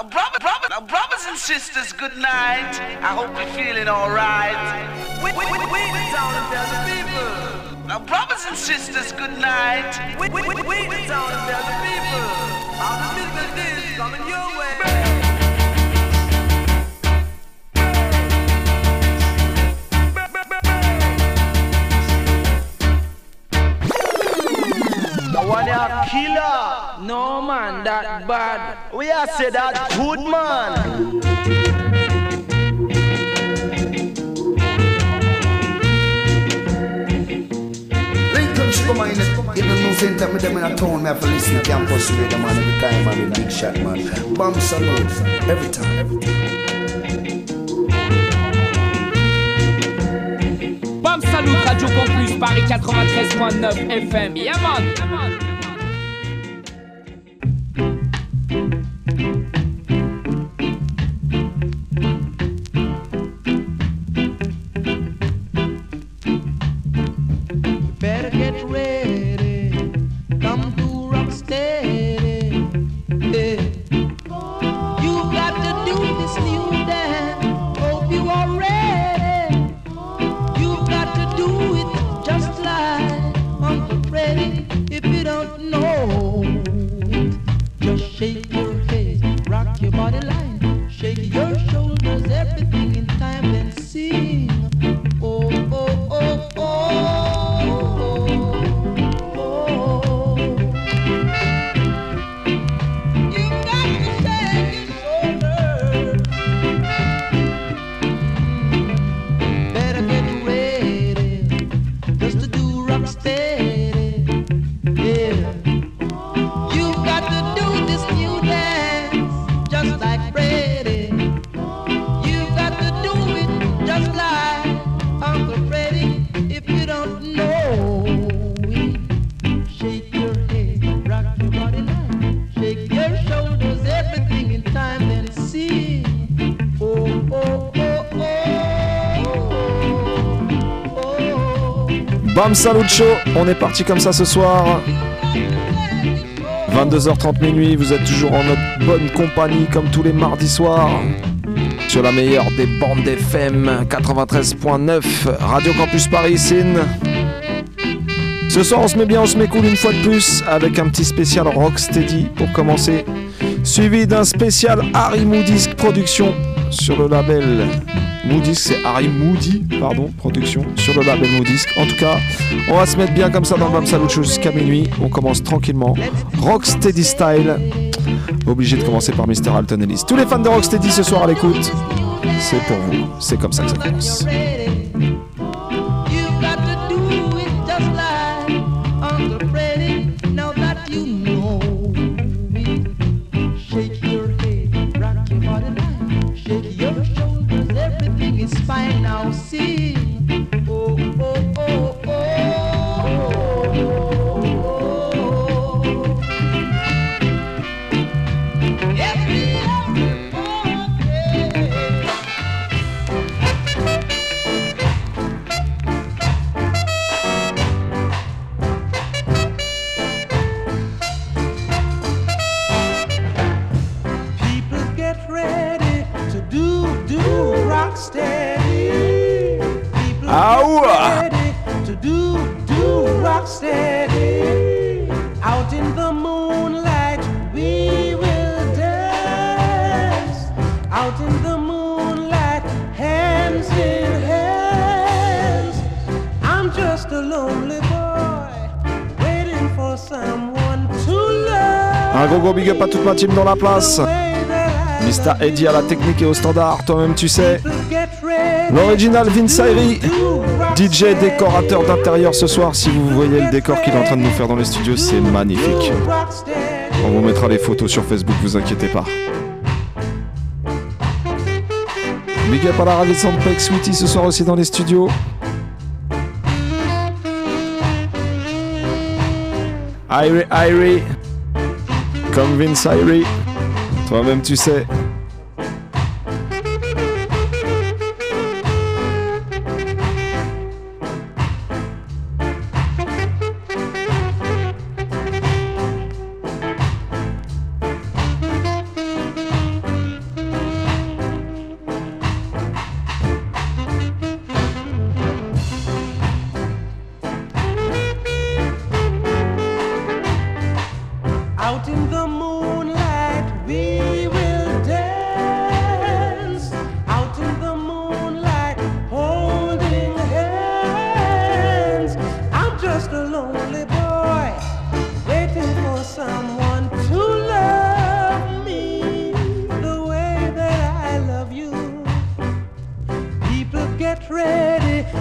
Now, brother, brother, now, brothers and sisters, good night. I hope you're feeling alright. We, we, we, we the town and the people. Now, brothers and sisters, good night. We, we, we, we the town and the people. All the musical days coming your way. One a killer. No man, that bad. We are say that good man. Lincoln Sugar Man, even no same time with them in a town, me have to listen to campus radio man every time, man, big shot man. Bomb salute, every time. Every time. Bam Salut Radio Campus Paris 93.9 FM. Yaman. Yaman. Bam Salut Show, on est parti comme ça ce soir. 22h30 minuit, vous êtes toujours en notre bonne compagnie comme tous les mardis soirs. Sur la meilleure des bandes FM 93.9 Radio Campus Paris Sin. Ce soir on se met bien, on se met cool une fois de plus avec un petit spécial Rocksteady pour commencer. Suivi d'un spécial Harry Production sur le label Moodisc, c'est Harry Moody, pardon, production, sur le label Moodisc. En tout cas, on va se mettre bien comme ça dans le Bam Salut jusqu'à minuit. On commence tranquillement. Rocksteady style. Obligé de commencer par Mr. Alton Ellis. Tous les fans de Rocksteady ce soir à l'écoute, c'est pour vous. C'est comme ça que ça commence. À toute ma team dans la place. Mr. Eddie à la technique et au standard, toi-même tu sais. L'original Vince Ayri, DJ décorateur d'intérieur ce soir. Si vous voyez le décor qu'il est en train de nous faire dans les studios, c'est magnifique. On vous mettra les photos sur Facebook, vous inquiétez pas. Big up à la radio Soundpack Sweetie ce soir aussi dans les studios. Irie Irie comme Vince. Toi-même, tu sais.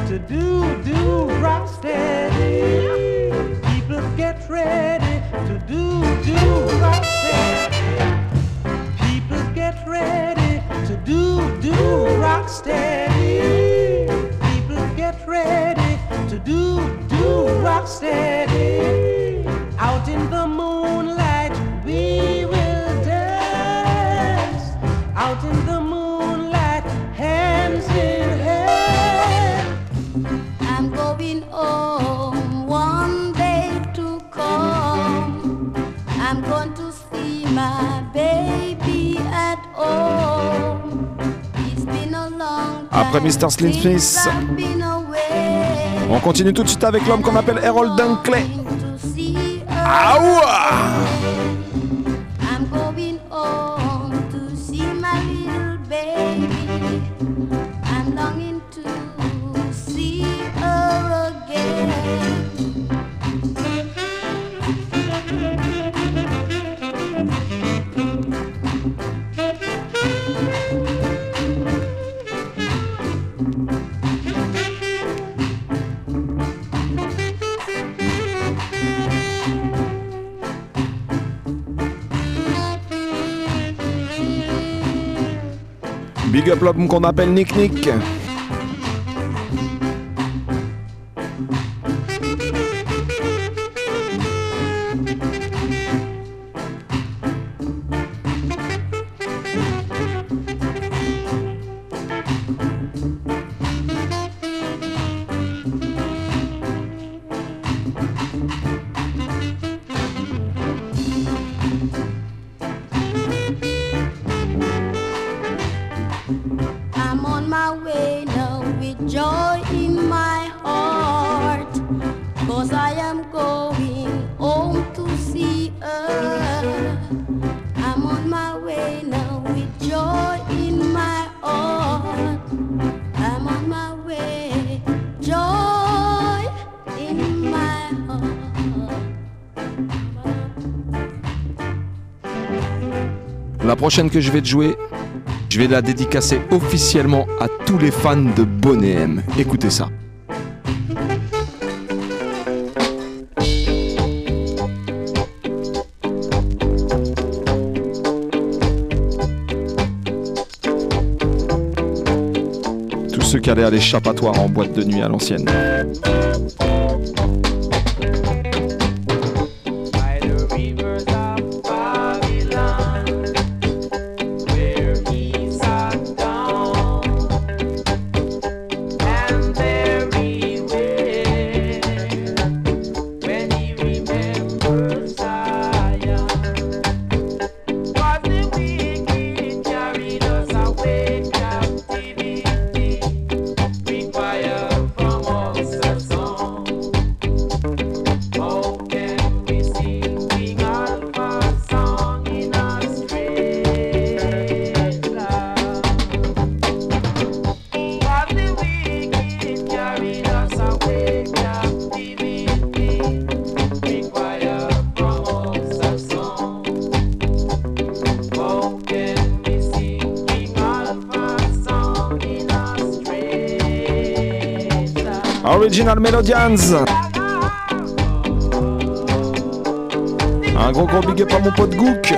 to do. On continue tout de suite avec l'homme qu'on appelle Harold Dunkley. Ah up qu'on appelle Nick Nick. Prochaine que je vais te jouer, je vais la dédicacer officiellement à tous les fans de Bonnet M. Écoutez ça. Tous ceux qui allaient à l'échappatoire en boîte de nuit à l'ancienne. Un gros gros big up à mon pote Gook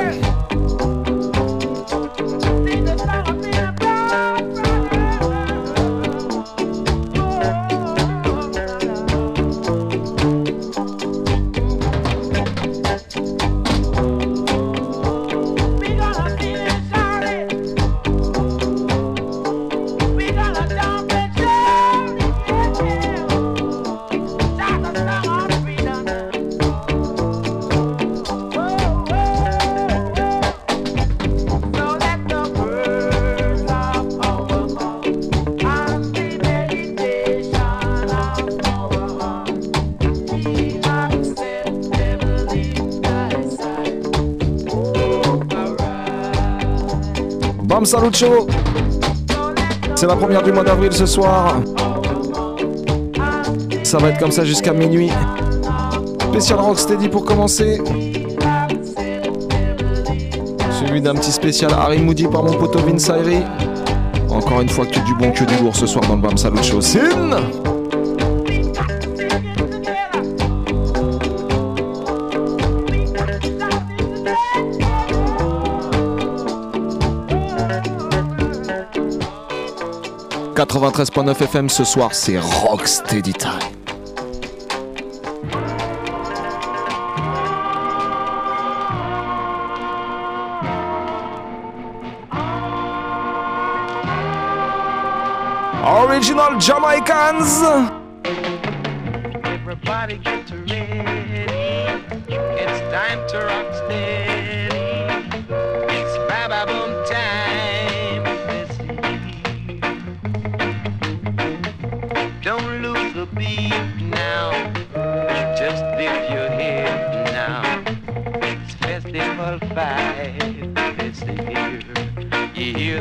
Show C'est la première du mois d'avril ce soir. Ça va être comme ça jusqu'à minuit. Spécial Rocksteady pour commencer. Suivi d'un petit spécial Harry Moody par mon poteau Vince Ayri. Encore une fois, que du bon, que du lourd ce soir dans le Bam Salut Show. Sin 93.9 FM ce soir, c'est Rocksteady Time. Original Jamaicans. Everybody get ready. It's time to rock steady.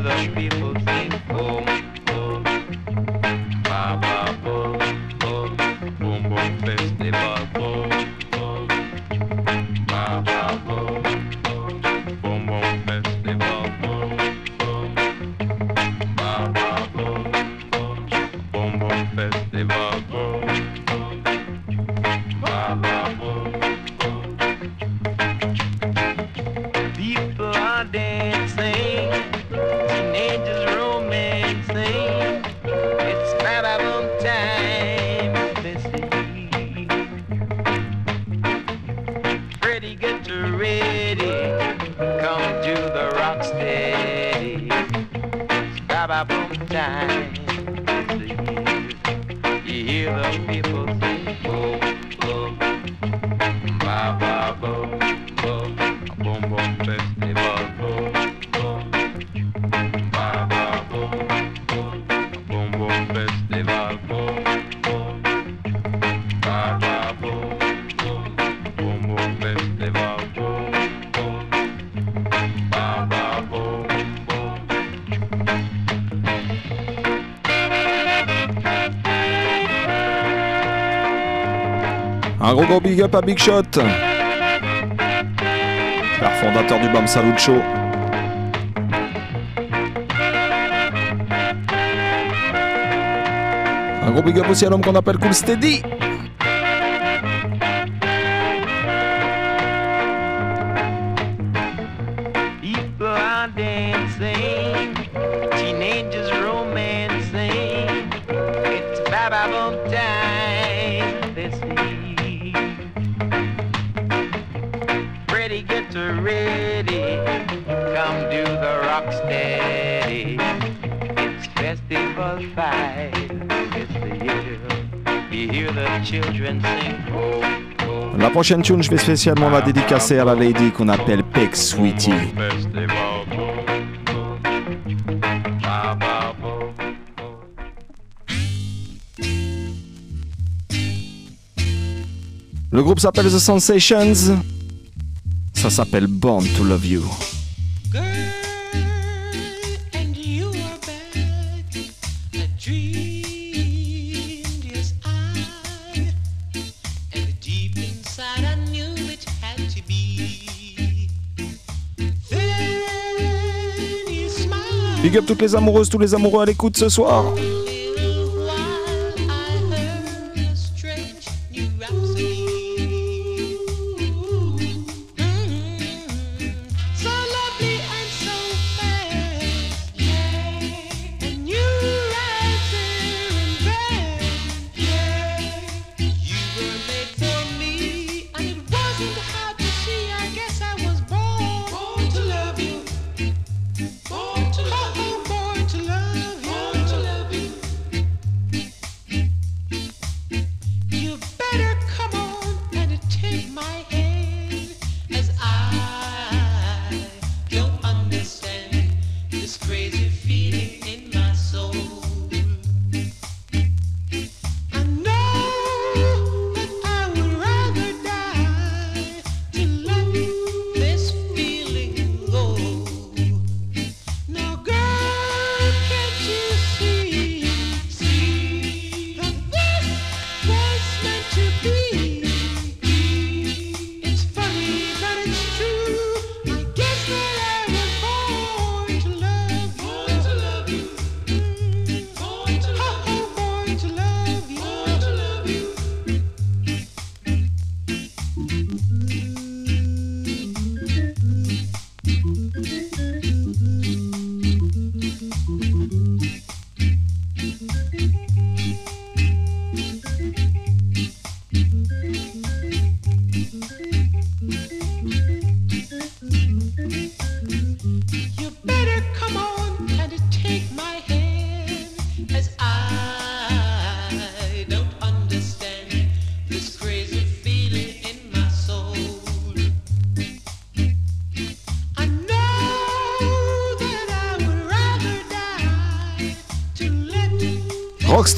give us people. big up à Big Shot, père fondateur du BAM Salut Show. Un gros big up aussi à l'homme qu'on appelle Cool Steady. Prochaine tune, je vais spécialement la dédicacer à la lady qu'on appelle Peck Sweetie. Le groupe s'appelle The Sensations. Ça s'appelle Born to Love You. Big up toutes les amoureuses, tous les amoureux à l'écoute ce soir.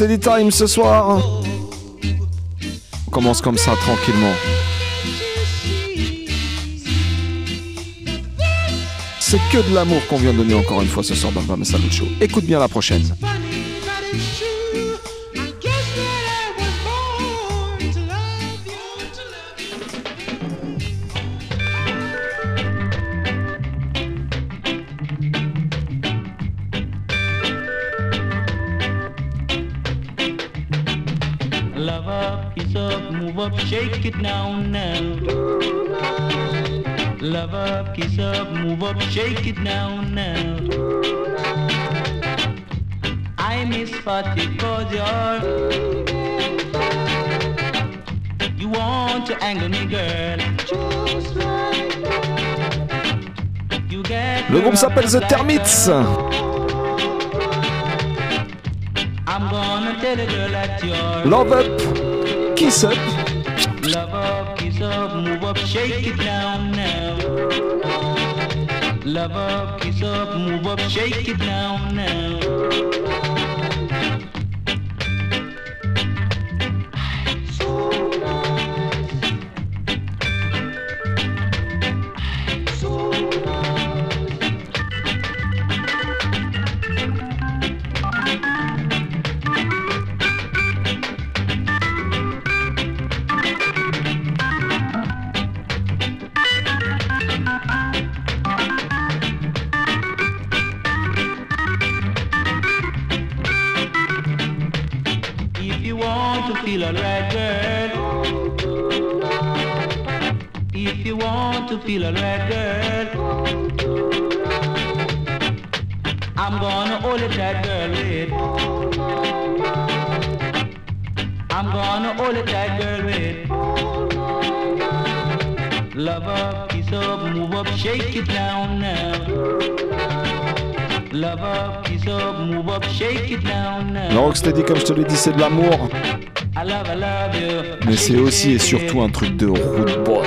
Rocksteady Time ce soir. On commence comme ça tranquillement. C'est que de l'amour qu'on vient donner encore une fois ce soir Salut Show. Écoute bien la prochaine. Now, now. Love up, kiss up, move up, shake it now, now. I miss Fatty cause you're You want to anger me, girl. You get Le groupe s'appelle The like Termites. that. I'm gonna tell a girl that you're Love up, kiss up. Shake it down now. Love up, kiss up, move up, shake it down now. C'est de l'amour. Mais c'est aussi et surtout un truc de root boy.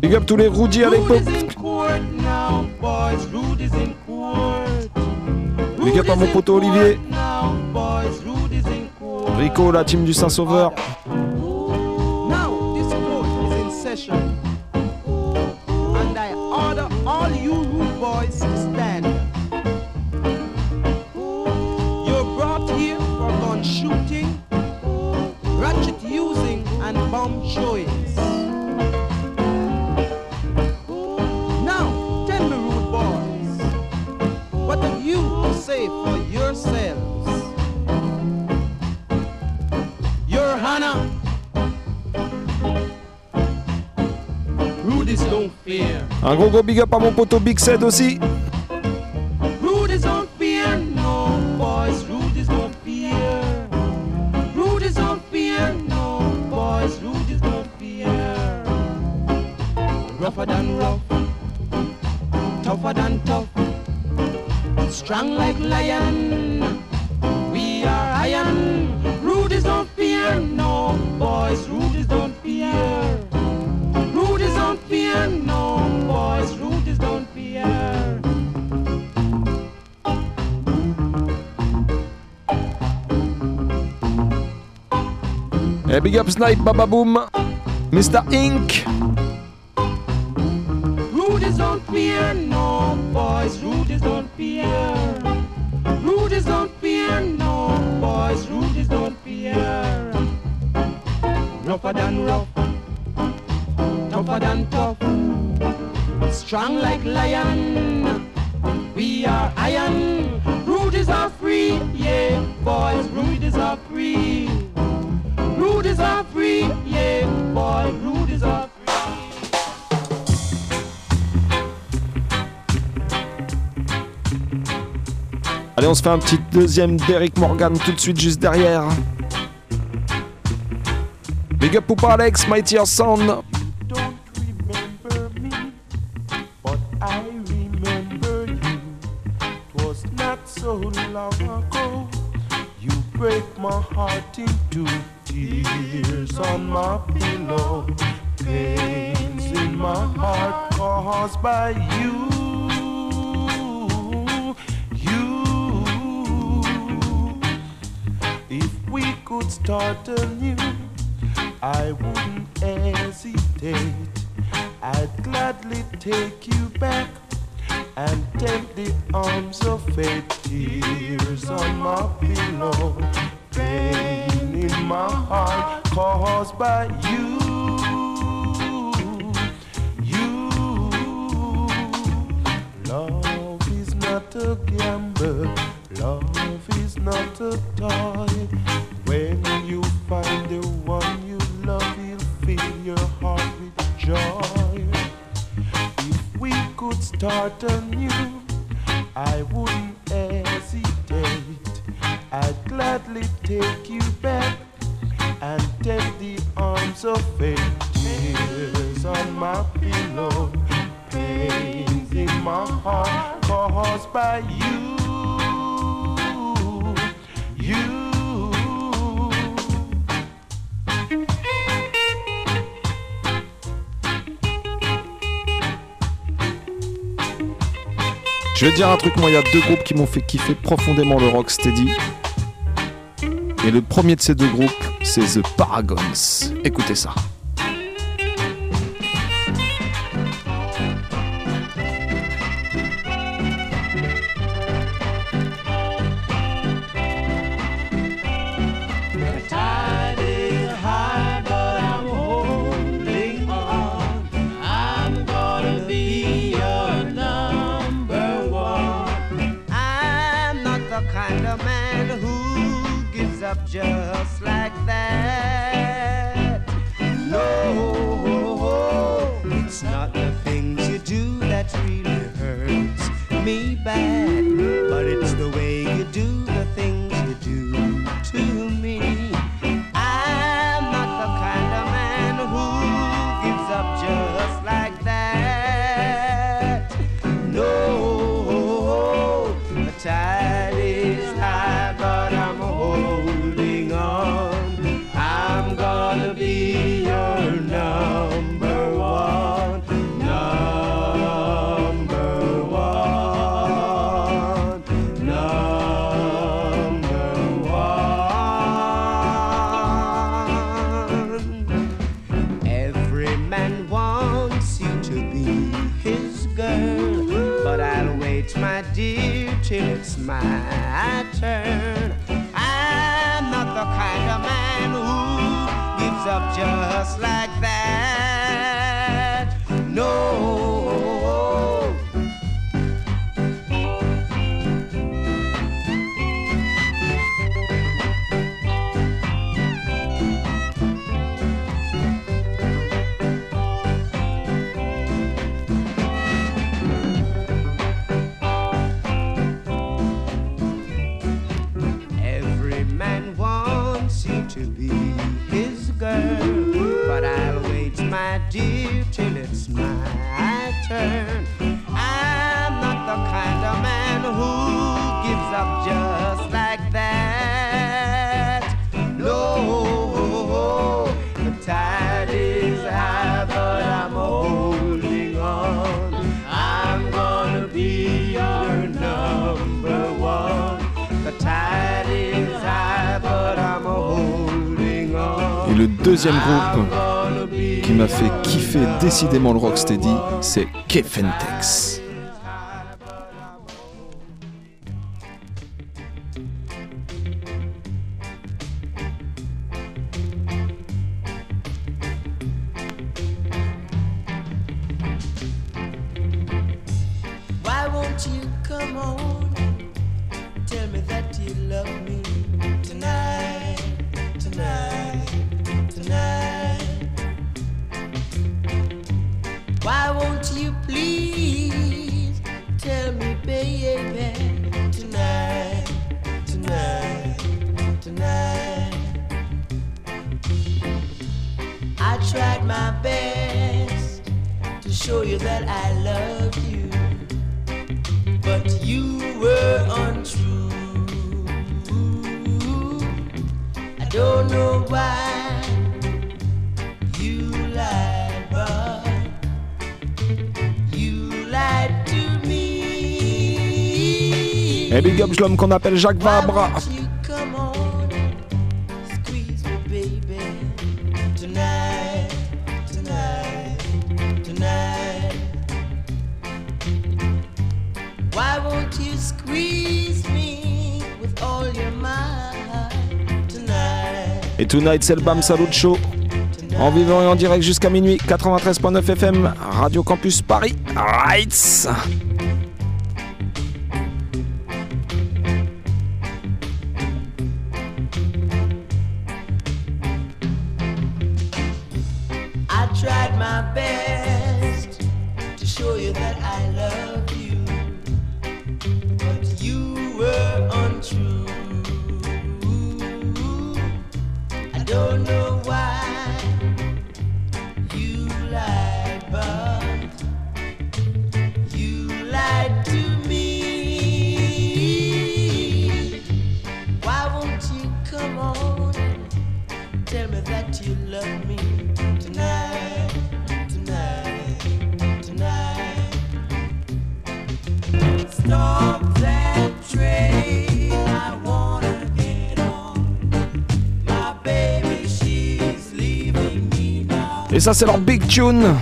Big up tous les Rudy à l'époque. Big up à mon poteau Olivier. Rico, la team du Saint-Sauveur. Bomb showings. Now, tell me, rude boys, what have you say for yourselves? Your Hannah. Un gros gros big up à mon poteau Big Sed aussi. Big up Snipe, Baba Boom. Mr. Ink. Se fait un petit deuxième d'Eric Morgan tout de suite juste derrière. Big up Poupa Alex, Mightier Sound. Start anew. Je vais te dire un truc, moi, il y a deux groupes qui m'ont fait kiffer profondément le rock steady. Et le premier de ces deux groupes, c'est The Paragons. Écoutez ça. dear till it's my turn. I'm not the kind of man who gives up just like that. No, the tide is high, but I'm holding on. I'm gonna be your number one. The tide is high, but I'm holding on. Et le deuxième groupe. qui m'a fait kiffer décidément le rocksteady, c'est Kefentex. Jacques Vabre. Et tonight, c'est le Bam Salut Show. En vivant et en direct jusqu'à minuit, 93.9 FM, Radio Campus Paris, Rights. Et ça, c'est leur big tune.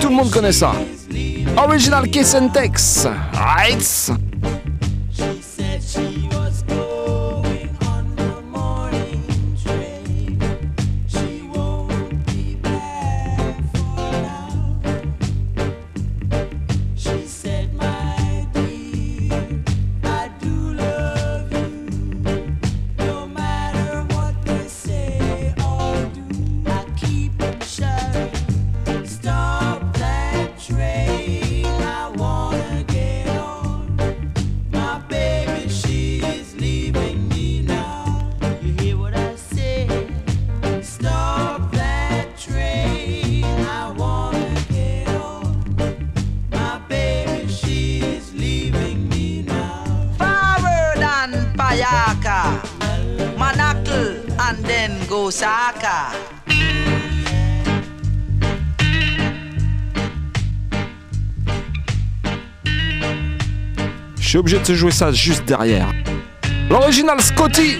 Tout le monde connaît ça. Original Kiss and Text. rights. Osaka. Je suis obligé de se jouer ça juste derrière. L'original Scotty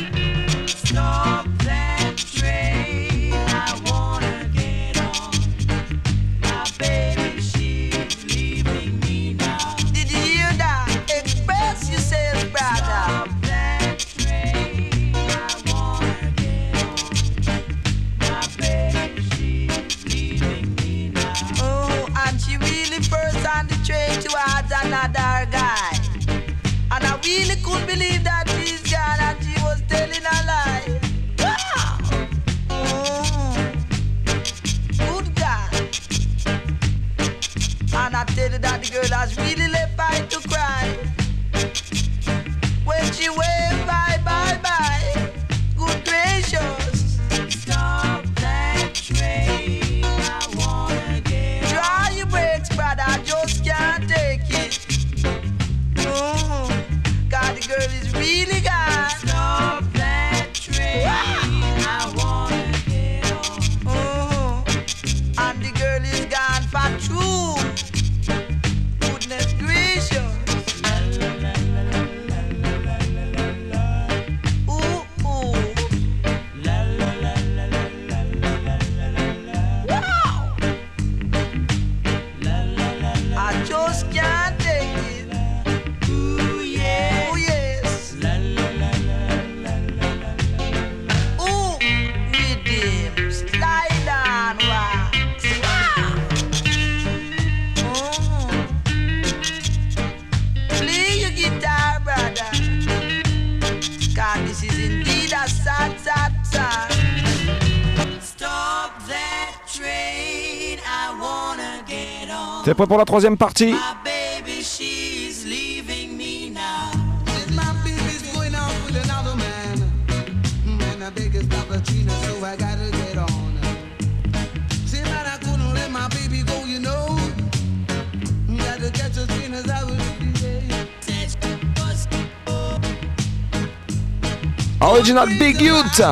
C'est prêt pour la troisième partie. Original Big Youth.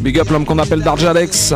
Big up l'homme qu'on appelle Darjalex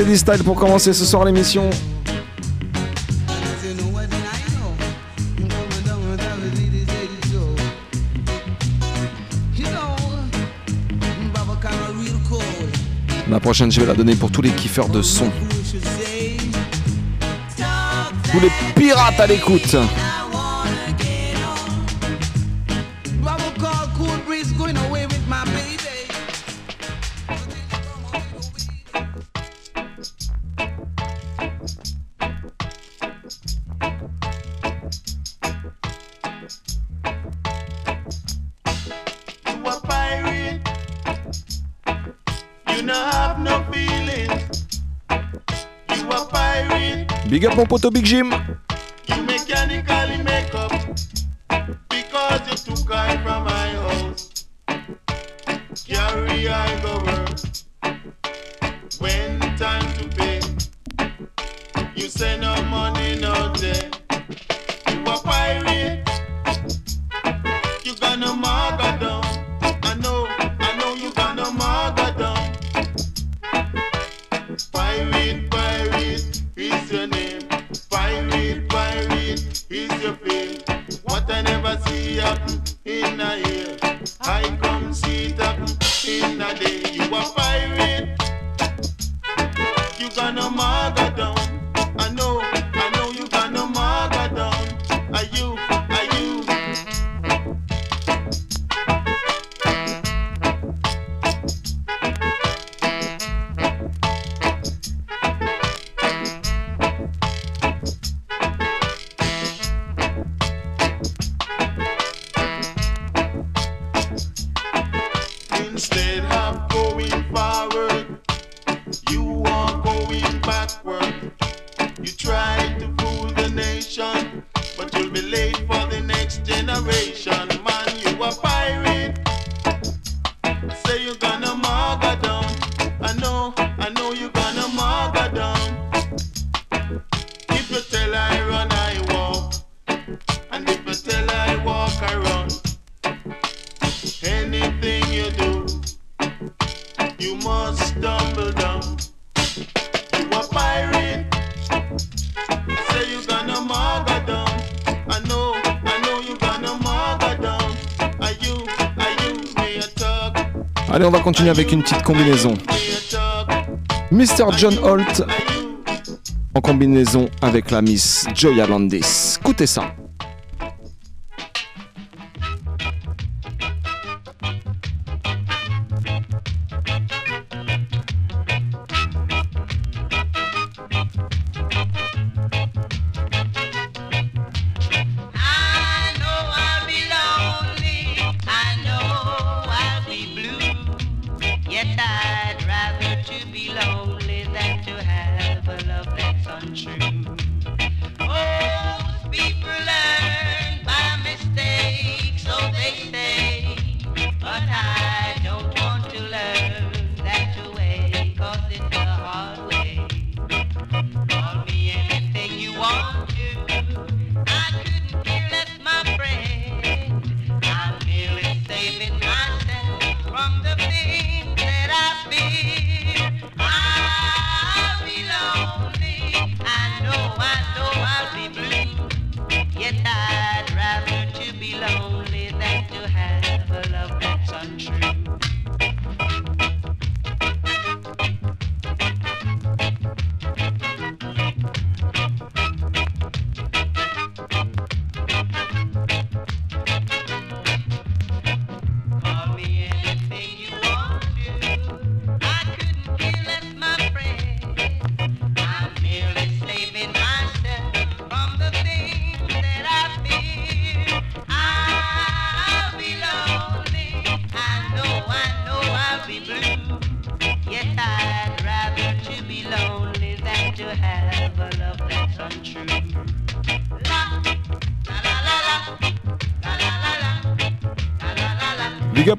Teddy Style pour commencer ce soir l'émission. La prochaine, je vais la donner pour tous les kiffeurs de son. Tous les pirates à l'écoute. Big mon pote Big Jim avec une petite combinaison. Mr. John Holt en combinaison avec la Miss Joya Landis. Écoutez ça.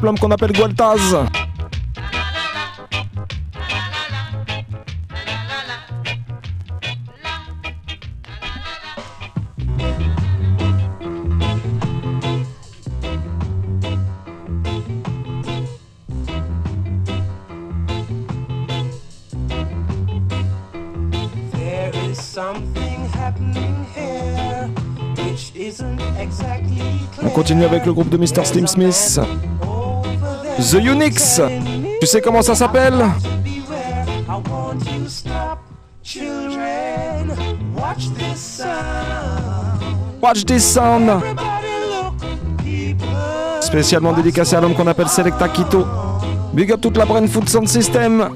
l'homme qu'on appelle Gualtaz. On continue avec le groupe de Mr. Slim Smith. The Unix. Tu sais comment ça s'appelle? Watch this sound. Spécialement dédicacé à l'homme qu'on appelle Selecta Quito. Big up toute la brand food sound system.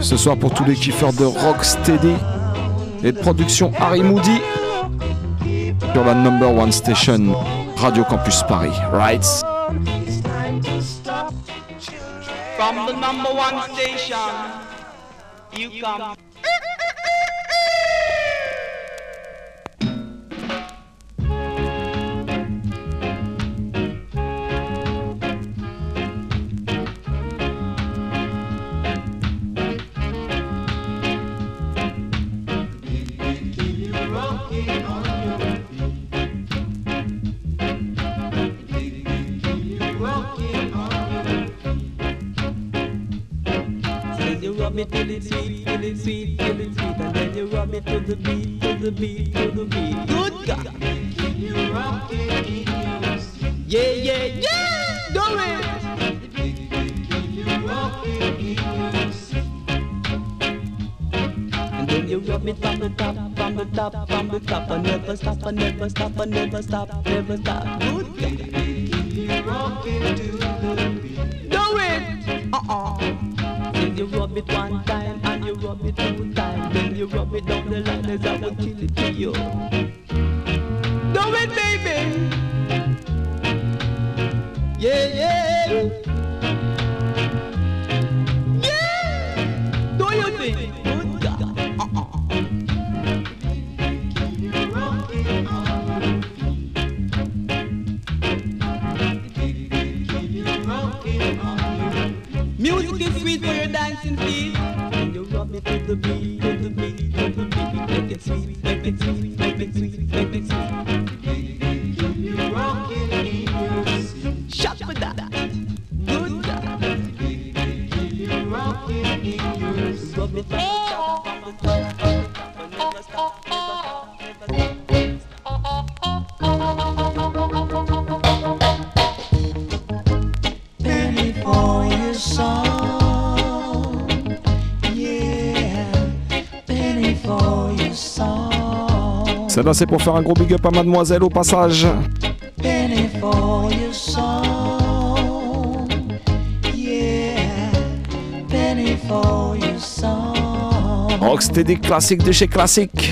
Ce soir pour tous les kiffeurs de Rocksteady et de production Harry Moody sur la number one station Radio Campus Paris, right? From the number one station. stop, never Celle-là, c'est pour faire un gros big up à mademoiselle au passage. Penny for your song. Yeah, penny for your song. Rocksteady classique de chez classique.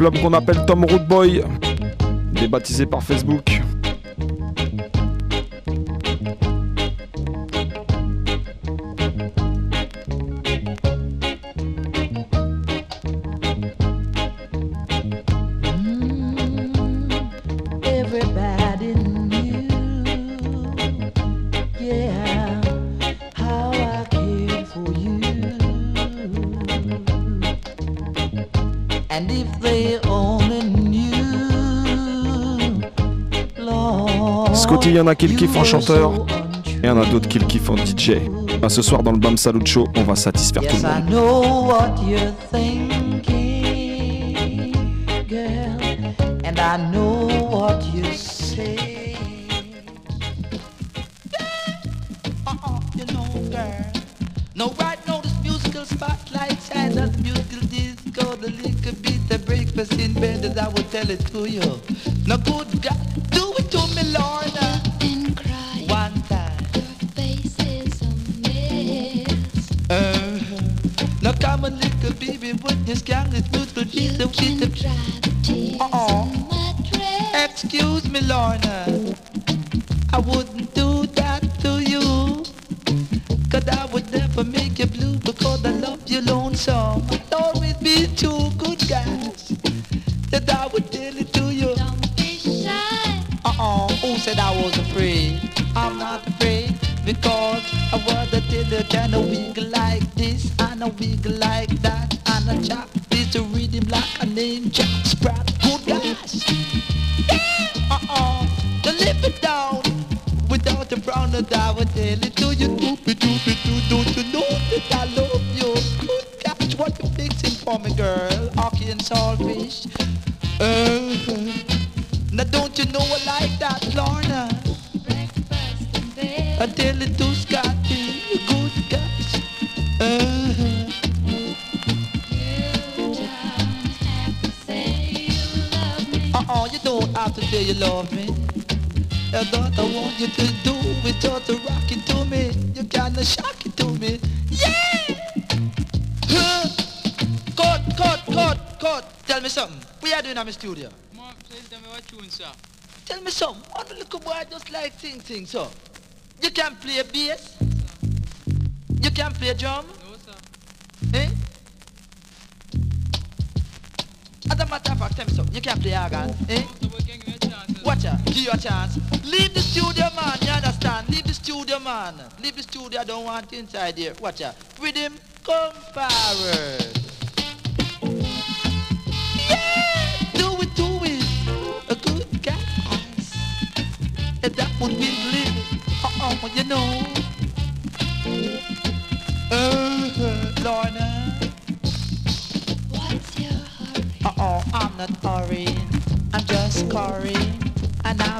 L'homme qu'on appelle Tom Rootboy. Débaptisé par Facebook. Lord, Scotty, il y en a qui le kiffent en chanteur. Et il y en a d'autres qui le kiffent en DJ. Bah, ce soir dans le Bam Salut Show, on va satisfaire tout yes, le I monde. know what you're thinking, girl, and I know what you say. Uh-uh, you know, girl. No, right now this musical spotlight shines the musical disco, the little bit of breakfast in bed as I would tell it to you. Now, good God, do it to me, Lorna. On, little baby, scan this musical disco, Can the dry the tears Uh-uh. in my dress. Excuse me, Lorna. I wouldn't do that to you. Cause I would never make you blue because I love you lonesome. I'd always be two good guys. That I would tell it to you. Don't be shy. Uh-uh, who said I was afraid? I'm not afraid because I was a you kind of this and a wiggle like that and a chop this a rhythm like a name Jack Sprat. Don't have to say you love me. That's what I want you to do is just to rock it to me. You kinda shock it to me. Yeah! Huh. Cut, cut, cut, cut. Tell me something. What are you doing in my studio? Mom, please tell me what tune, sir. Tell me something. One little boy just like sing, sing, so. You can play bass? Sir. You can play drum? No, sir. Eh? As a matter of fact, tell me something. You can play organ, eh? So Watch out, give you a chance. Leave the studio, man. You understand? Leave the studio, man. Leave the studio. I don't want inside here. Watch out. Rhythm, come forward. Yeah, do it, do it. A good. And that would be living. Uh-uh, you know. Uh, Lorna. What's your hurry? Uh-oh, I'm not hurrying, I'm just scurrying, and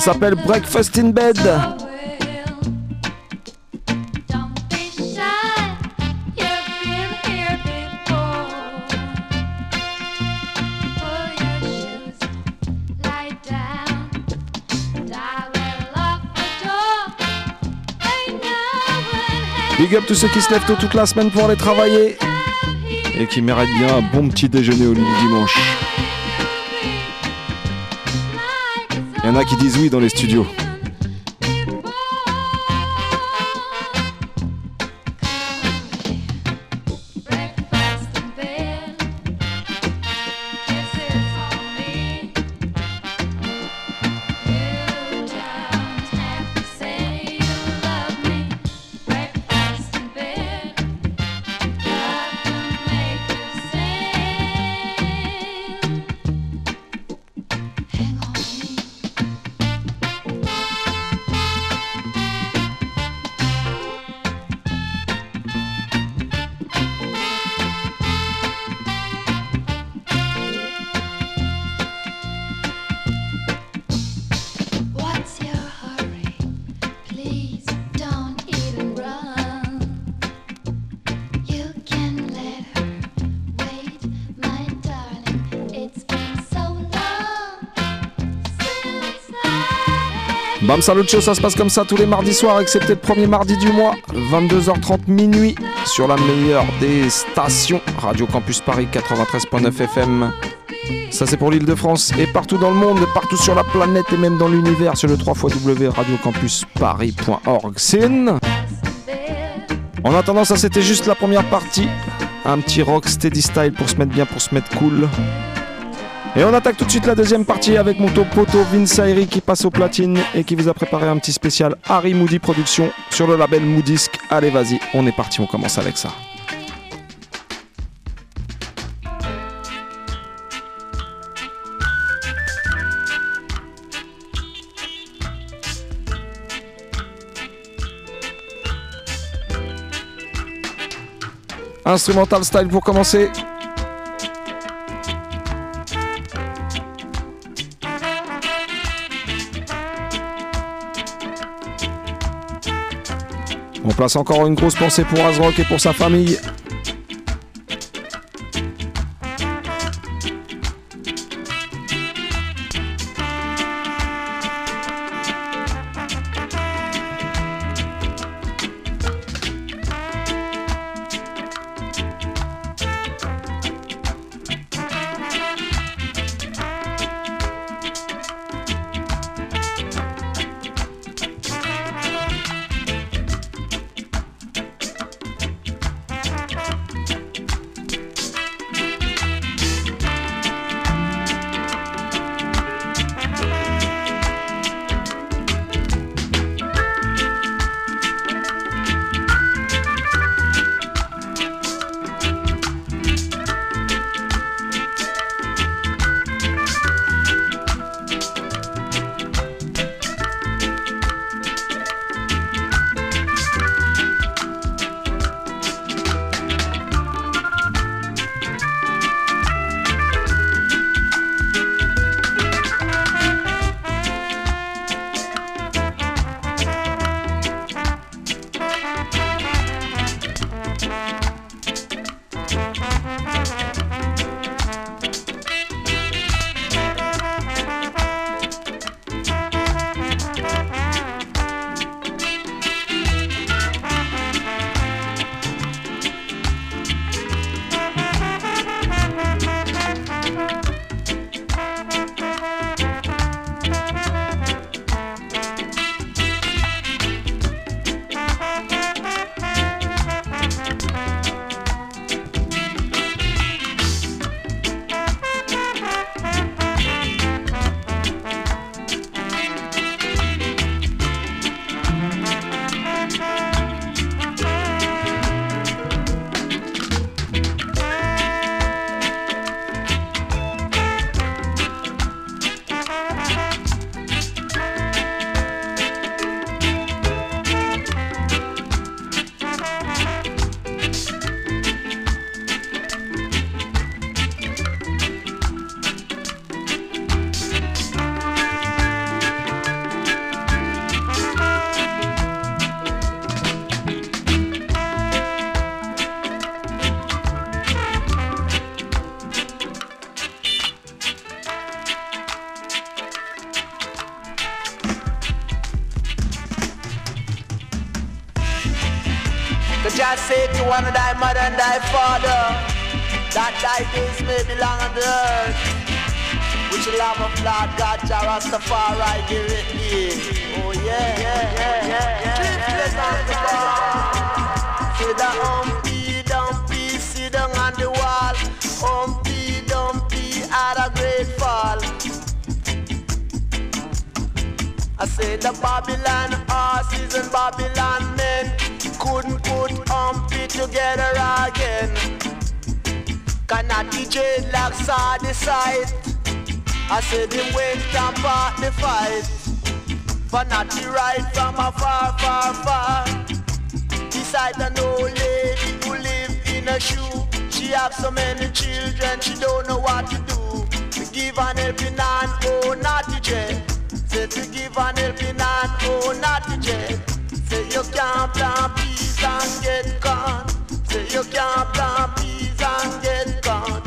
Ça s'appelle Breakfast in Bed. Big up tous ceux qui se lèvent tôt toute la semaine pour aller travailler et qui méritent bien un bon petit déjeuner au lit dimanche. Y en a qui disent oui dans les studios. Salut Show, ça se passe comme ça tous les mardis soirs, excepté le premier mardi du mois, 22h30 minuit, sur la meilleure des stations, Radio Campus Paris 93.9 FM. Ça c'est pour l'île de France et partout dans le monde, partout sur la planète et même dans l'univers sur le 3 radiocampusparis.org. Sin. En attendant, ça c'était juste la première partie. Un petit rock steady style pour se mettre bien, pour se mettre cool. Et on attaque tout de suite la deuxième partie avec mon top poteau Vince Ayri qui passe au platine et qui vous a préparé un petit spécial Harry Moody Productions sur le label Moodisc. Allez, vas-y, on est parti, on commence avec ça. Instrumental style pour commencer. Place encore une grosse pensée pour Azrock et pour sa famille. Of thy mother and thy father, that thy days may belong on the earth. Which the Lamb of God Jah Rastafari give it thee. Oh yeah, yeah, yeah, yeah, yeah. Driftless on the ball. Say the Humpty Dumpty sit down on the wall. Humpty Dumpty had a great fall. I said the Babylon horses and Babylon men couldn't put Humpty together again. Cannot DJ like saw the sight. I said him went and fought the fight. But not the right from a far, far. Beside an old lady who live in a shoe. She have so many children, she don't know what to do. To give an helping hand, oh naughty J. Say to give an helping hand, oh naughty J. Say you can't plant peas and get corn. Say you can't plant peas and get corn.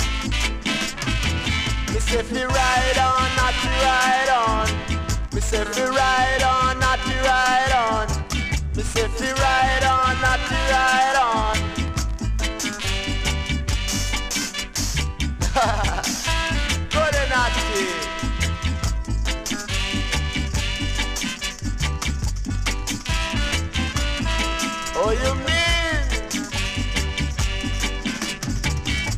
Me say fi ride on, not to ride on. Me say fi ride on, not to ride on. Me say fi ride on, not to Oh, you mean?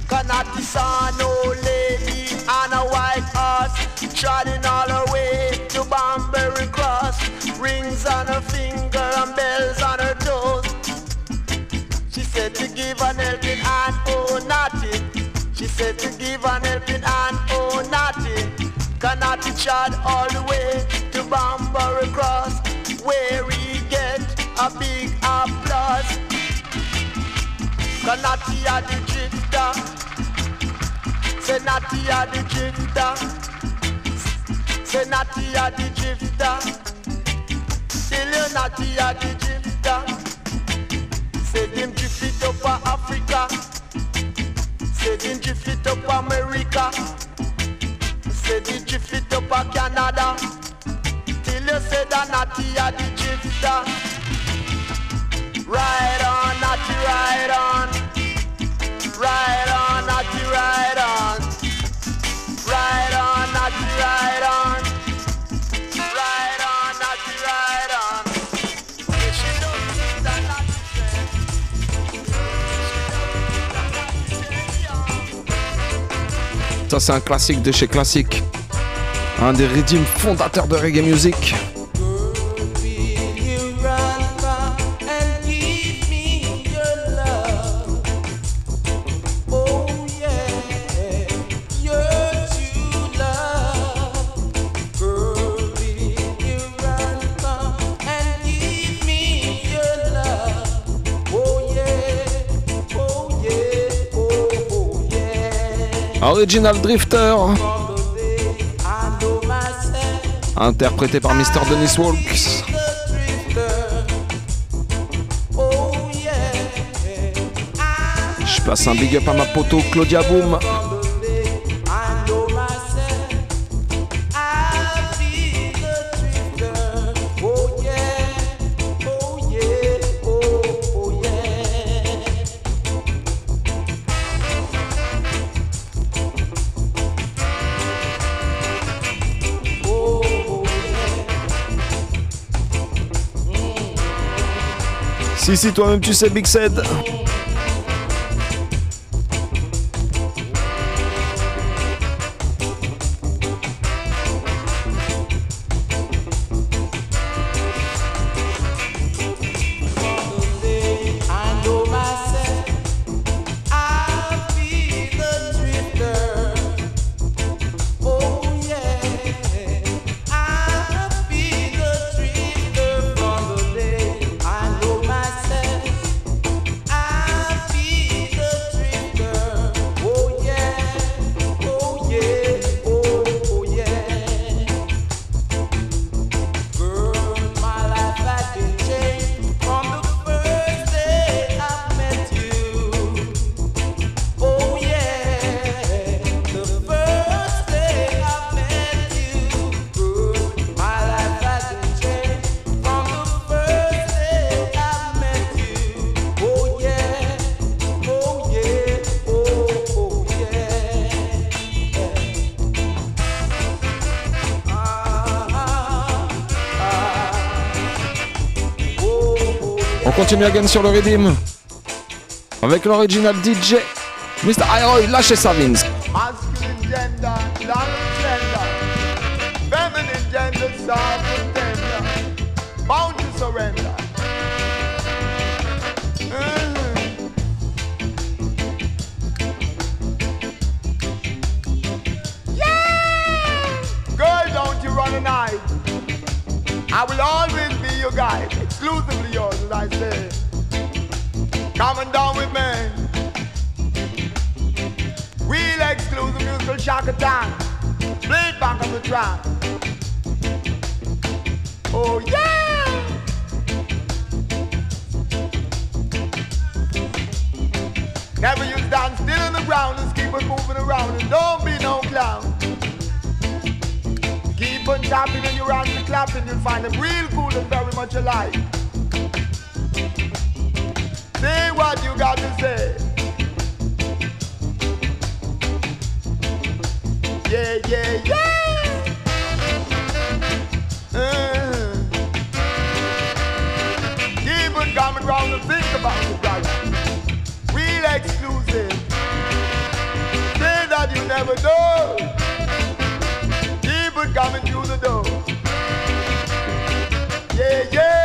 Cannot discern no lady on a white horse Trotting all her way to Banbury Cross. Rings on her finger and bells on her toes. She said to give an helping hand, oh naughty She said to give an helping hand, oh naughty Cannot trot all the way to Banbury Cross Where we get a big Kanati a the drifter Say Natty a the drifter Say Natty a the drifter Still you Natty a the drifter Say them drift it up a Africa. Say them drift it up America. Say them drift it up a Canada. Till you say that Natty a the drifter C'est un classique de chez Classique. Un des rythmes fondateurs de reggae music. Original Drifter. Interprété par Mr. Dennis Walks. Je passe un big up à ma poteau Claudia Boom. Si, toi-même tu sais, Big Said. continue à gagner sur le redeem avec l'original DJ Mr. Iroy, lâchez ça Vince Masculine gender, dark gender Feminine gender, soft and tender Bound to surrender yeah! Girl, don't you run a night I will always be your guide, exclusively yours little I say. Coming down with me. We'll exclude the musical shock attack. Play back on the track. Oh yeah! Never you stand still on the ground, just keep on moving around and don't be no clown. Keep on tapping and your hands are clapping, you'll find them real cool and very much alive say what you got to say. Yeah, yeah, yeah. Uh-huh. People coming round to think about the brother. Real exclusive. Say that you never know. Keep it coming through the door. Yeah, yeah.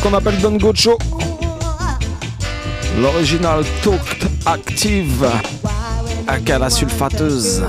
qu'on appelle Don Gocho. L'original Talked Active, Aka la sulfateuse.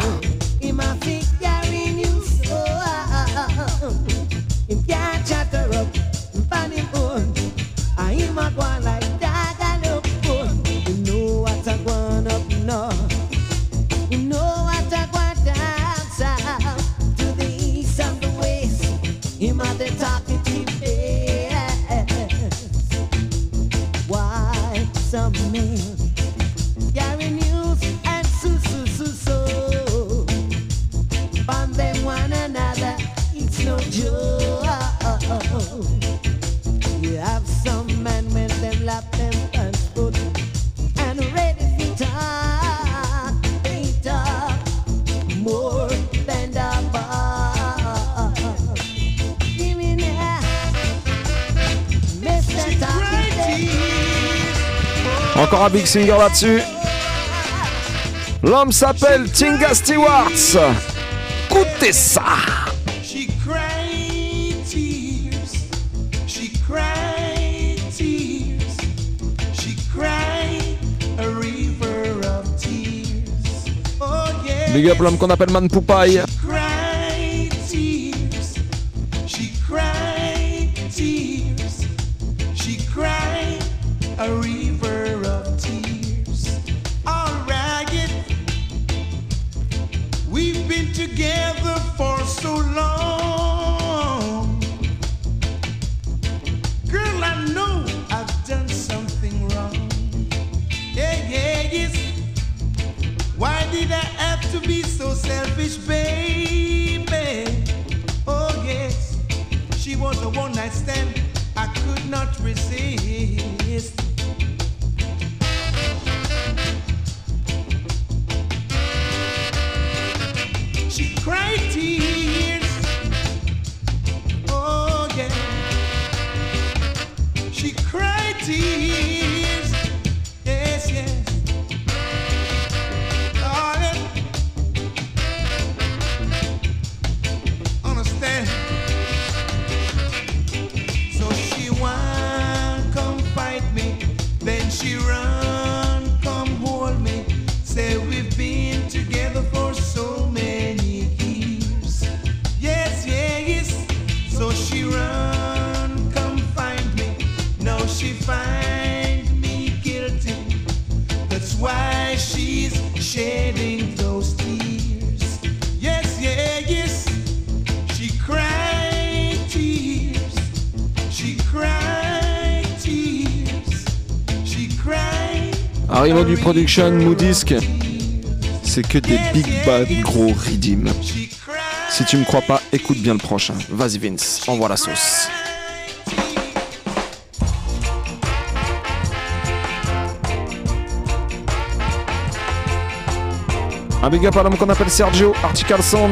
sera Big Singer là-dessus. L'homme s'appelle Tinga Stewarts Écoutez ça. Big up l'homme qu'on appelle Man Poupaille. Production, Moodisc, c'est que des big bad gros redeem. Si tu me crois pas, écoute bien le prochain. Vas-y Vince, envoie la sauce. Un big up à l'homme qu'on appelle Sergio Articalson.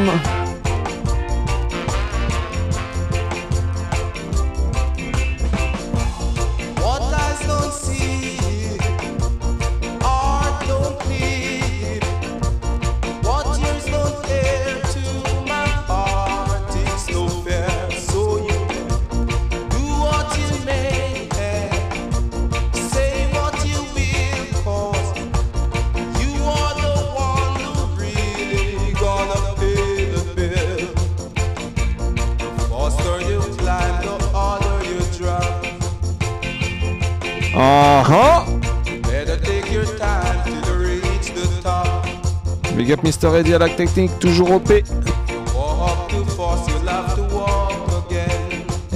Story Dialogue Technique, toujours OP.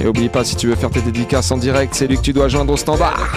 Et oublie pas, si tu veux faire tes dédicaces en direct, c'est lui que tu dois joindre au standard.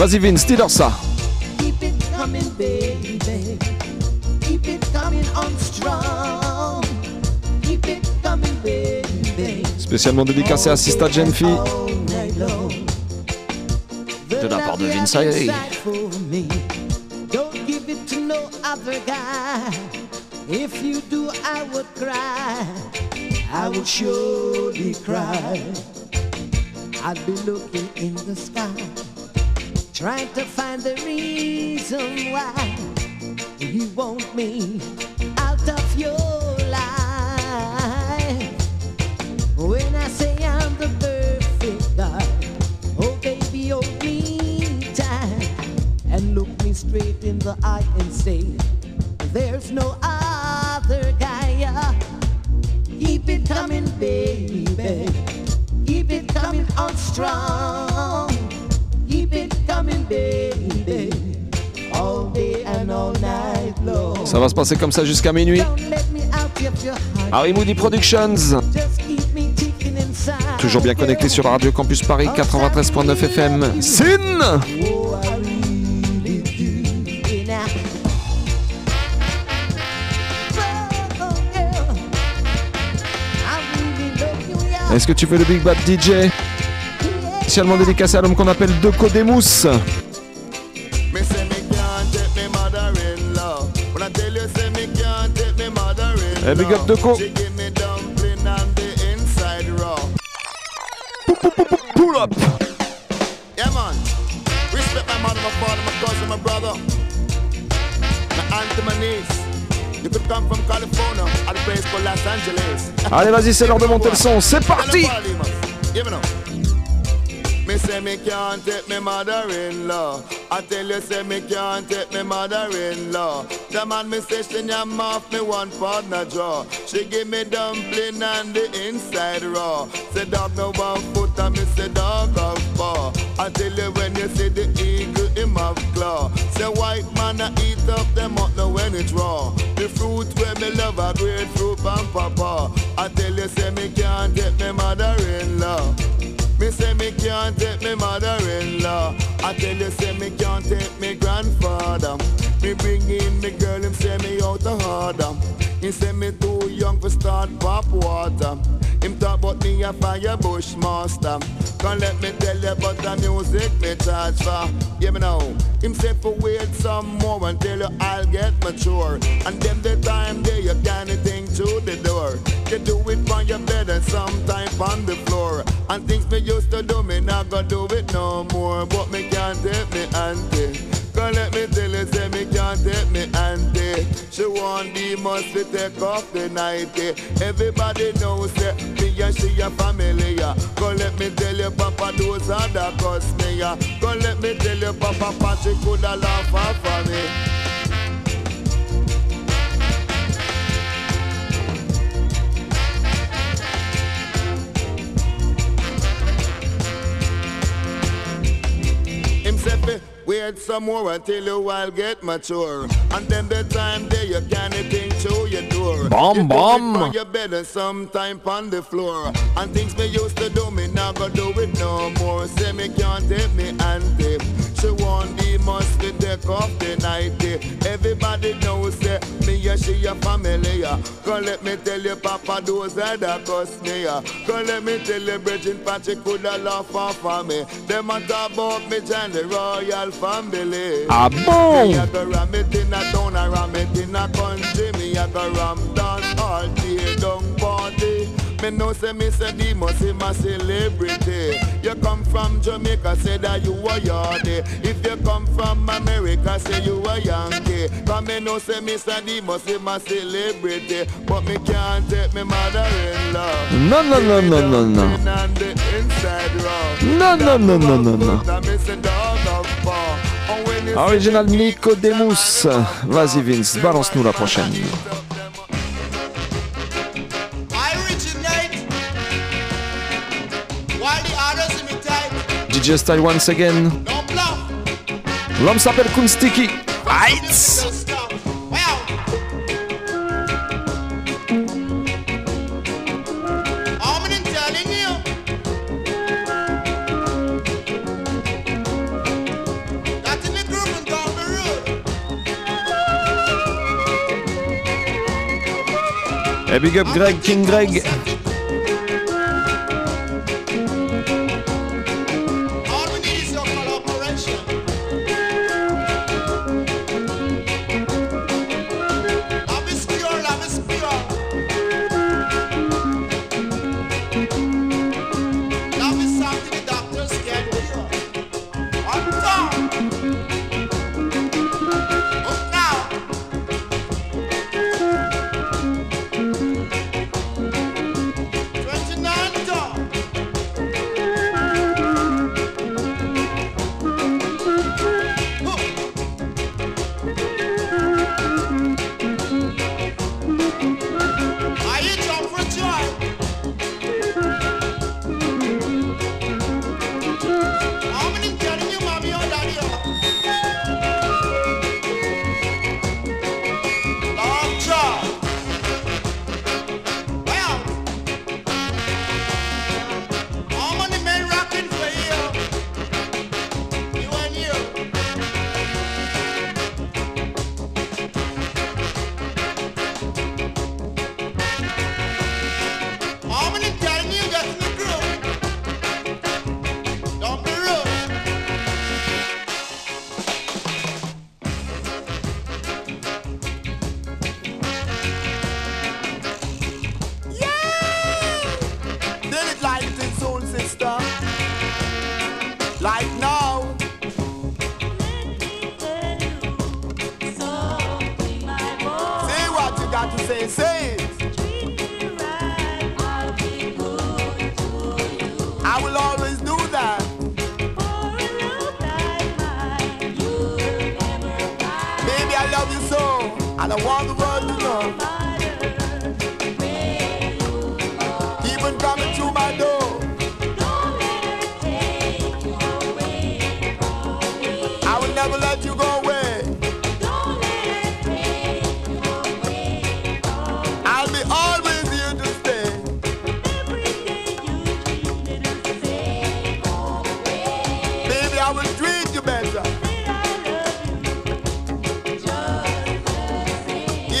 Vas-y Vince, dis leur ça. Keep it coming, baby. Keep it coming on strong. Keep it coming, baby. Spécialement dédicacé à Sista jeune fille. De la part de Vince Ayri. Don't give it to no other guy. If you do, I would cry. I would surely cry. I'd be looking in the sky. Trying to find the reason why you want me. Comme ça jusqu'à minuit. Harry Moody Productions. Toujours bien connecté sur Radio Campus Paris 93.9 FM. Sin Est-ce que tu veux le Big Bad DJ Spécialement dédicacé à l'homme qu'on appelle Deco Demus. Eh, big up Deco. Pull up. Yeah man. Respect my mother, my father, my cousin, my brother. My aunt and my niece. You could come from California or the place called Los Angeles. Allez, vas-y, c'est l'heure de monter le son. C'est parti say me can't take me. I tell you say me can't take me mother-in-law. The man me say nyam off me one partner jaw. She give me dumpling and the inside raw. Say dog no one foot and me say dog have paw. I tell you when you see the eagle him have claw. Say white man a eat up them up now when it raw. The fruit where me love a grapefruit and papa. I tell you say me can't take me mother-in-law. Me say me can't take me mother-in-law. I tell you, say me can't take me grandfather. Me bring in me girl, him say me out of order. He say me too young for start pop water. Him talk about me a fire bush master. Come let me tell you about the music me charge for. Yeah me know. Him say for wait some more until you I'll get mature. And then the time there you can't think to the door. You do it on your bed and sometime on the floor. And things me used to do, me not gonna do it no more. But me can't take me auntie. Come let me tell you, say me can't take me auntie. She want the must be take off the nighty. Everybody knows that me and she a family. yeah. Come let me tell you, Papa, those the cost me. yeah. Come let me tell you, Papa, Patrick coulda laugh for me. Say wait some more until you all get mature. And then the time there you can't think through your door. Bum, you do bum. it on your bed and sometime on the floor. And things me used to do, me not gonna do it no more. Say me can't take me auntie. She want the must take off the nighty. Everybody knows that me and she a family. yeah. Come let me tell you, Papa, those the cost me. yeah. Come let me tell you, Bridget Patrick coulda laugh off of me. Them a talk about me and the royal family. Ah bon? Me a go ram it in a town, I ram it in a country. Me a go ram dance all day, down. Me know say me say the must him a celebrity. You come from Jamaica, say that you a yardie. If you come from America, say you a Yankee. Cause me know say me say the must celebrity. But me can't take me mother-in-law. Non, non, non, non, non, non. Non, non, non, non, non, non. Original Nico Demus. Vas-y Vince, balance-nous la prochaine. DJ Style once again. Don't bluff. L'homme s'appelle Kunstiki. Heights. I'm telling you. That in the group and down the road. Et big up Greg, King Greg.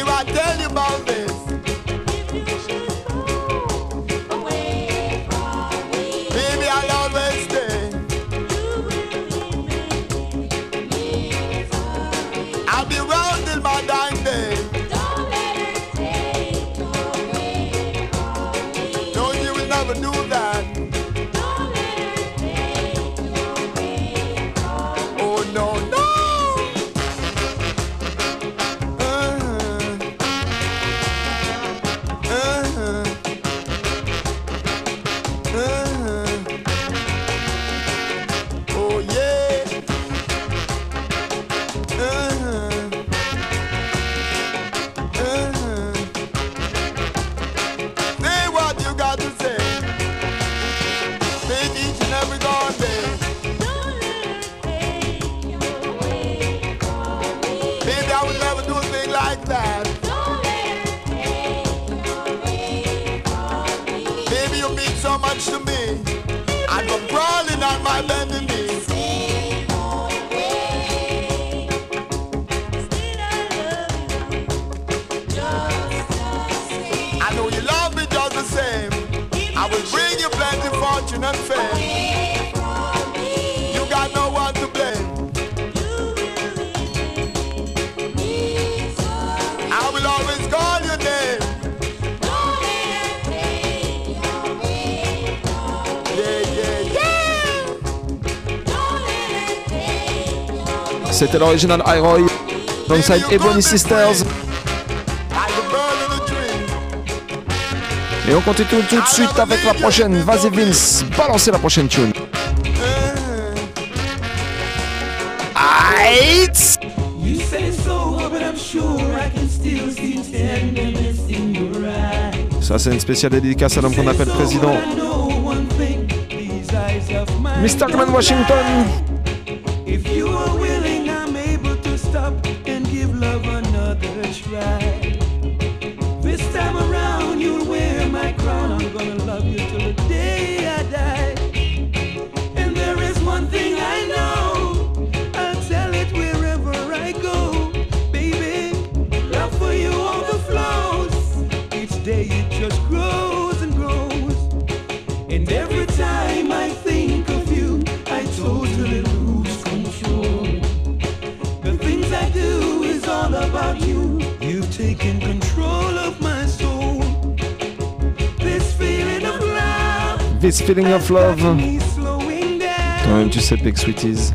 I tell you about me. C'était l'original Iroy. Alongside Ebony Sisters. Et on continue tout, de suite avec la prochaine. Vas-y Vince, balancez la prochaine tune. Ça, c'est une spéciale dédicace à l'homme qu'on appelle président. Mr. Grant Washington. taking control of. This feeling of love. Toi-même tu Big Sweeties.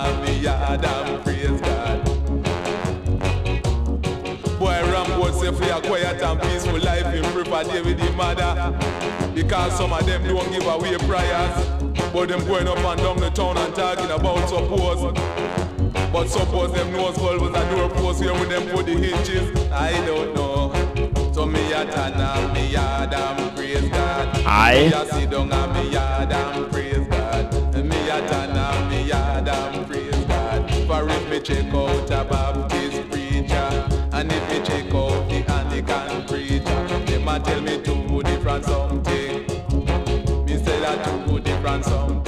and peaceful life, him prefer David the mother. Because some of them don't give away prayers. But them going up and down the town and talking about suppose. But suppose them nose bulb was a doorpost here with them put the hinges. I don't know. So me a turn on me yard and praise God. Me a sit down on me yard and praise God. Me a turn on me yard and praise God. For if me check out a Baptist preacher, and if me check out the Anglican preacher, them a tell me two different something. Me say that two different something.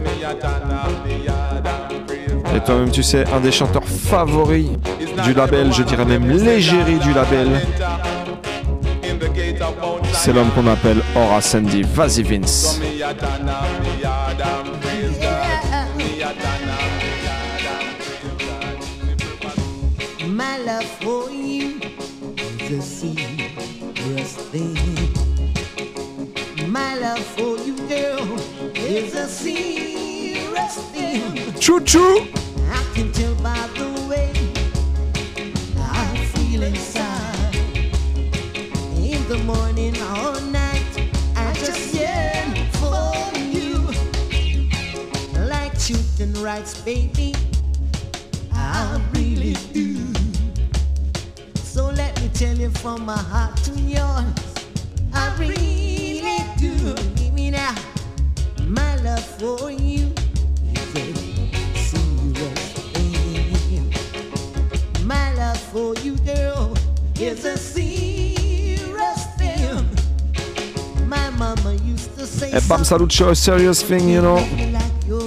Me a turn on me yard and praise God. Et toi-même, tu sais, un des chanteurs favoris du label, je dirais même l'égérie du label, c'est l'homme qu'on appelle Aura Sandy. Vas-y Vince. My love for you is a serious thing. My love for you, girl, is a serious thing. Choo choo. Rights, baby, I really do. So let me tell you from my heart to yours, I really do. Give me now, my love for you a. My love for you, girl, is a serious thing. My mama used to say Bam Salut Show, Serious Thing, you know.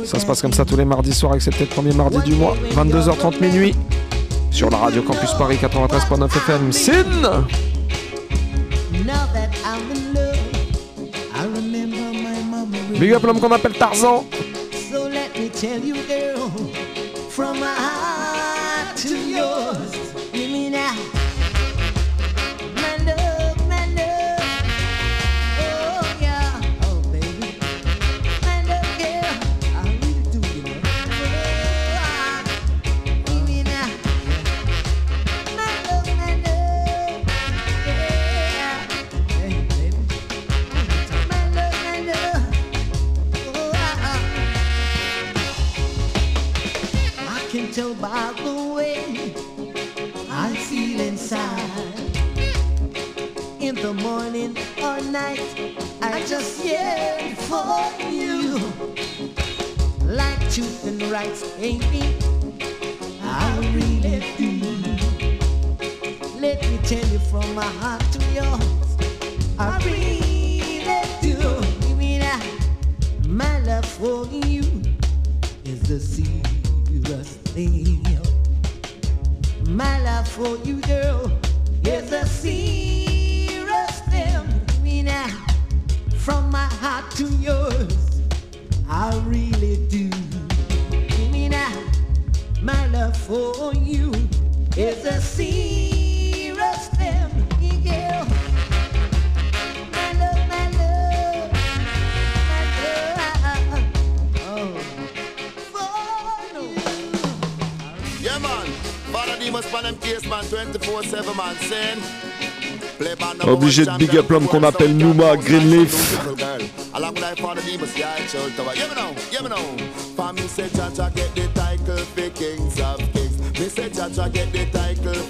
Ça se passe comme ça tous les mardis soirs, excepté le premier mardi du mois, 22h30 minuit, sur la radio Campus Paris 93.9 FM. Sin. Big up l'homme qu'on appelle Tarzan. the morning or night. I, just yearn for you. Like truth and right, ain't me. I really do. Let me tell you from my heart to yours. I really do. You mean I, my love for you is the serious thing. My love for you, girl. Obligé de big up l'homme qu'on appelle Numa Greenleaf.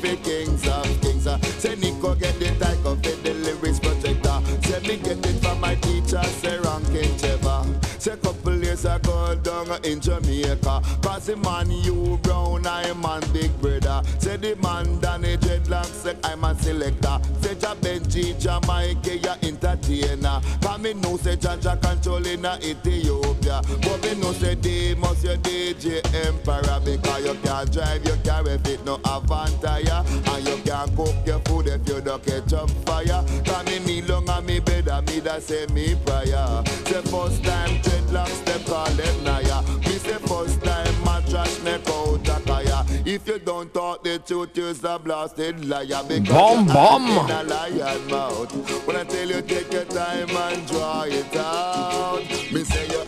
The kings of kings. Say Nico get the title for the protector. Say get it my teacher, say. Say couple years ago down in Jamaica. Cause the man you brown, I man big brother. Say the man Danny dreadlocks, I'm a selector. Say Ja Benji, Jamaica, ya entertainer. Cause me know say Jaja controlling Ethiopia. But me know say Demus, your DJ emperor. Because you can't drive, you can't ref it, no Avantaya. And you can't cook your food if you don't catch up fire. Cause me kneel long and me bed and me da say me prayer. Say first time dreadlocks, them call them Naya. You don't talk the truth, you're a blasted liar. Because Bom, you're bom. acting in a lion mouth. When I tell you take your time and draw it out. Me say your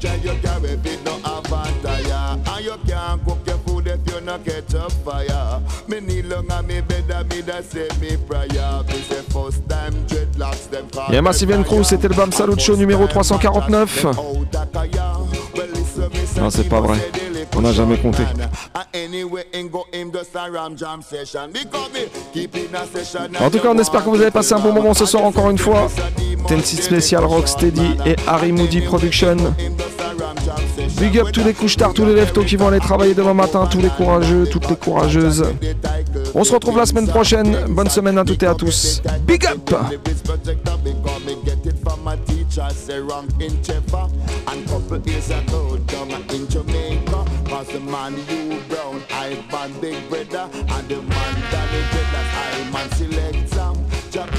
drive your car if it no have a tire. And you can't cook your food if you no catch up fire. Me kneel long on me bed and me da say me prayer. Me say first time dreadlocks them call Et Massive Crew, c'était le Bam Salut Show numéro 349. Non, c'est pas vrai. On n'a jamais compté. En tout cas, on espère que vous avez passé un bon moment ce soir encore une fois. Tensi spécial Rocksteady et Harry Moody Production. Big up tous les couches-tard, tous les leftos qui vont aller travailler demain matin, tous les courageux, toutes les courageuses. On se retrouve la semaine prochaine. Bonne semaine à toutes et à tous. Big up! And couple years ago, down in Jamaica, Cause the man you brown, I man big brother. And the man that the brother, I man select some. Jack